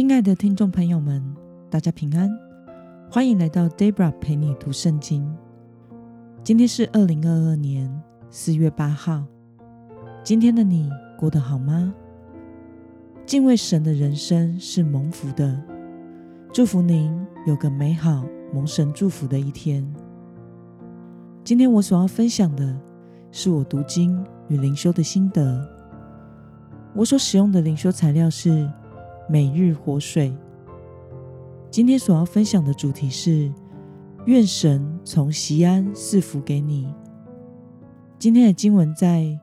亲爱的听众朋友们，大家平安，欢迎来到 Debra 陪你读圣经。今天是二零二二年四月八号。今天的你过得好吗？敬畏神的人生是蒙福的。祝福您有个美好蒙神祝福的一天。今天我所要分享的是我读经与灵修的心得。我所使用的灵修材料是。每日活水。今天所要分享的主题是：愿神从西安赐福给你。今天的经文在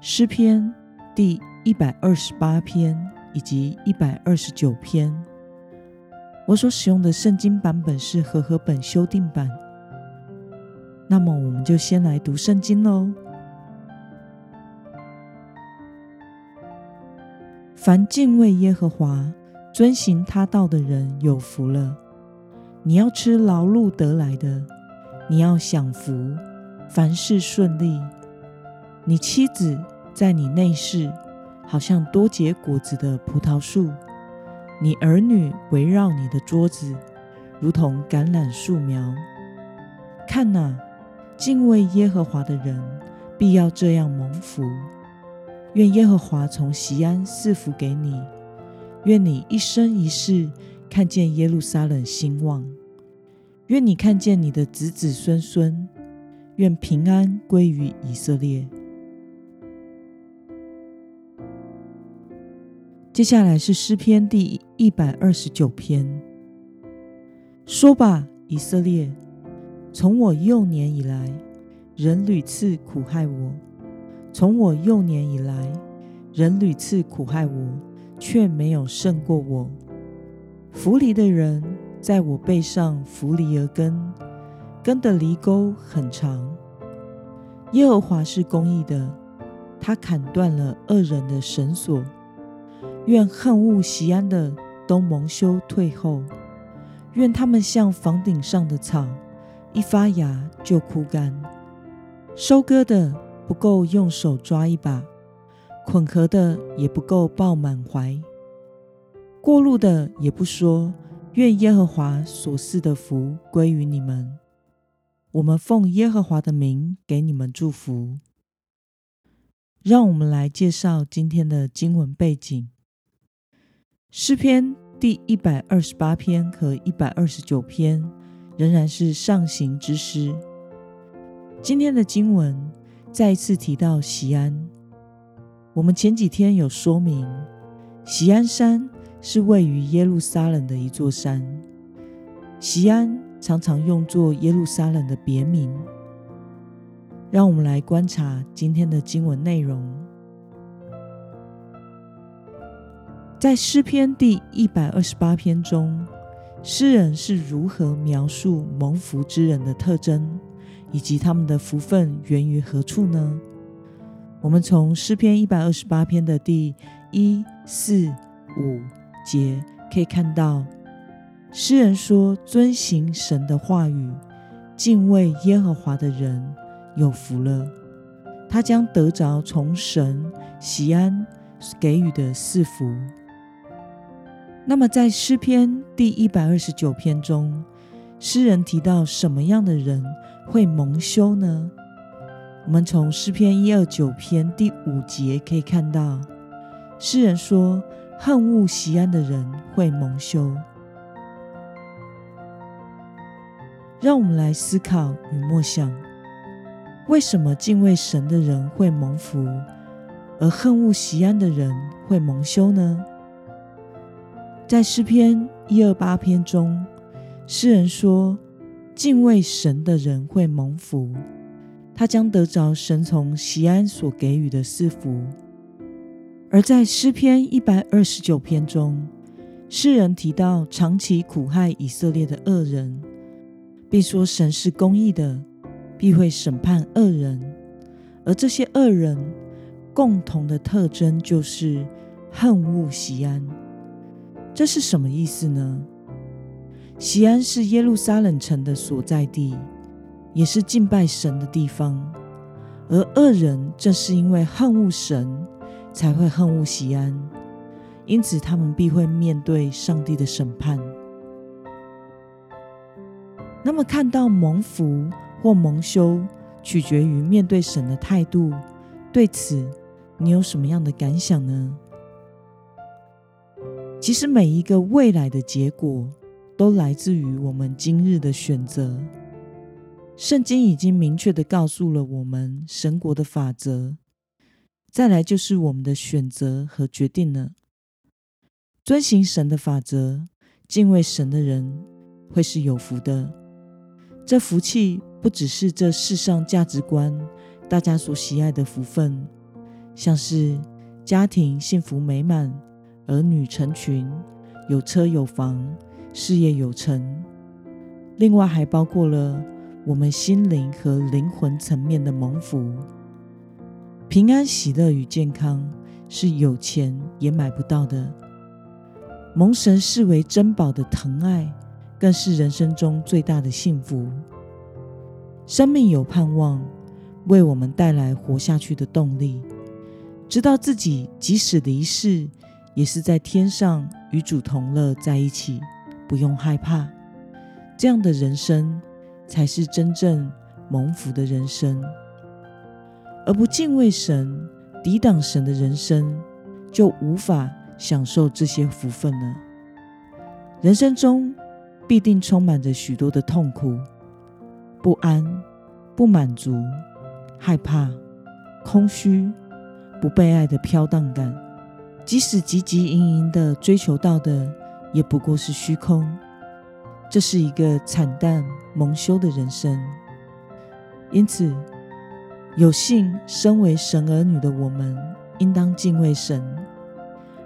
诗篇第一百二十八篇以及一百二十九篇。我所使用的圣经版本是和合本修订版。那么，我们就先来读圣经喽。凡敬畏耶和华、遵行他道的人有福了。你要吃劳碌得来的，你要享福，凡事顺利。你妻子在你内室，好像多结果子的葡萄树；你儿女围绕你的桌子，如同橄榄树苗。看哪，敬畏耶和华的人必要这样蒙福。愿耶和华从西安赐福给你，愿你一生一世看见耶路撒冷兴旺，愿你看见你的子子孙孙，愿平安归于以色列。接下来是诗篇第一百二十九篇，说吧，以色列，从我幼年以来，人屡次苦害我。从我幼年以来，人屡次苦害我，却没有胜过我。扶犁的人在我背上扶犁而根，根的犁沟很长。耶和华是公义的，他砍断了恶人的绳索。愿恨恶西安的都蒙羞退后，愿他们像房顶上的草，一发芽就枯干。收割的。不够用手抓一把，捆壳的也不够抱满怀，过路的也不说愿耶和华所赐的福归于你们。我们奉耶和华的名给你们祝福。让我们来介绍今天的经文背景：诗篇第一百二十八篇和一百二十九篇仍然是上行之诗。今天的经文。再一次提到锡安，我们前几天有说明，锡安山是位于耶路撒冷的一座山。锡安常常用作耶路撒冷的别名。让我们来观察今天的经文内容，在诗篇第一百二十八篇中，诗人是如何描述蒙福之人的特征？以及他们的福分源于何处呢？我们从诗篇一百二十八篇的第一、四、五节可以看到，诗人说：“遵行神的话语，敬畏耶和华的人有福了，他将得着从神喜安给予的赐福。”那么，在诗篇第一百二十九篇中，诗人提到什么样的人？会蒙羞呢？我们从诗篇一二九篇第五节可以看到，诗人说：“恨恶西安的人会蒙羞。”让我们来思考与默想：为什么敬畏神的人会蒙福，而恨恶西安的人会蒙羞呢？在诗篇一二八篇中，诗人说。敬畏神的人会蒙福，他将得着神从西安所给予的赐福。而在诗篇一百二十九篇中，诗人提到长期苦害以色列的恶人，并说神是公义的，必会审判恶人。而这些恶人共同的特征就是恨恶西安。这是什么意思呢？西安是耶路撒冷城的所在地，也是敬拜神的地方。而恶人正是因为恨恶神，才会恨恶西安，因此他们必会面对上帝的审判。那么，看到蒙福或蒙羞，取决于面对神的态度。对此，你有什么样的感想呢？其实，每一个未来的结果，都来自于我们今日的选择。圣经已经明确的告诉了我们神国的法则，再来就是我们的选择和决定了。遵行神的法则，敬畏神的人会是有福的。这福气不只是这世上价值观大家所喜爱的福分，像是家庭幸福美满。儿女成群，有车有房，事业有成。另外，还包括了我们心灵和灵魂层面的蒙福、平安、喜乐与健康，是有钱也买不到的。蒙神视为珍宝的疼爱，更是人生中最大的幸福。生命有盼望，为我们带来活下去的动力。知道自己即使离世。也是在天上与主同乐在一起，不用害怕。这样的人生才是真正蒙福的人生，而不敬畏神、抵挡神的人生，就无法享受这些福分了。人生中必定充满着许多的痛苦、不安、不满足、害怕、空虚、不被爱的飘荡感。即使汲汲营营的追求到的，也不过是虚空。这是一个惨淡蒙羞的人生。因此，有幸身为神儿女的我们，应当敬畏神，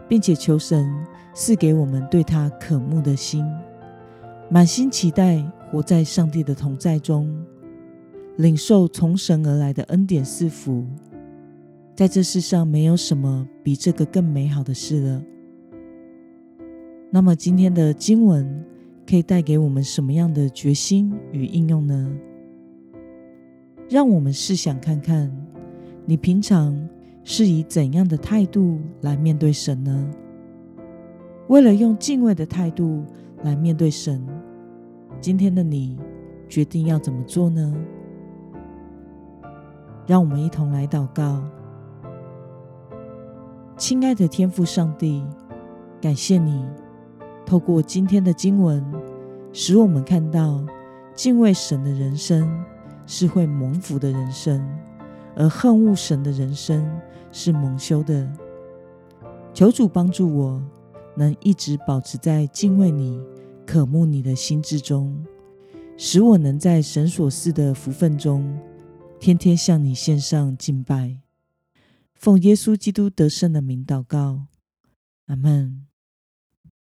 并且求神赐给我们对他渴慕的心，满心期待活在上帝的同在中，领受从神而来的恩典赐福。在这世上，没有什么比这个更美好的事了。那么，今天的经文可以带给我们什么样的决心与应用呢？让我们试想看看，你平常是以怎样的态度来面对神呢？为了用敬畏的态度来面对神，今天的你决定要怎么做呢？让我们一同来祷告。亲爱的天父上帝，感谢你透过今天的经文，使我们看到敬畏神的人生是会蒙福的人生，而恨恶神的人生是蒙羞的。求主帮助我，能一直保持在敬畏你、渴慕你的心之中，使我能在神所赐的福分中，天天向你献上敬拜。奉耶稣基督得胜的名祷告，阿门。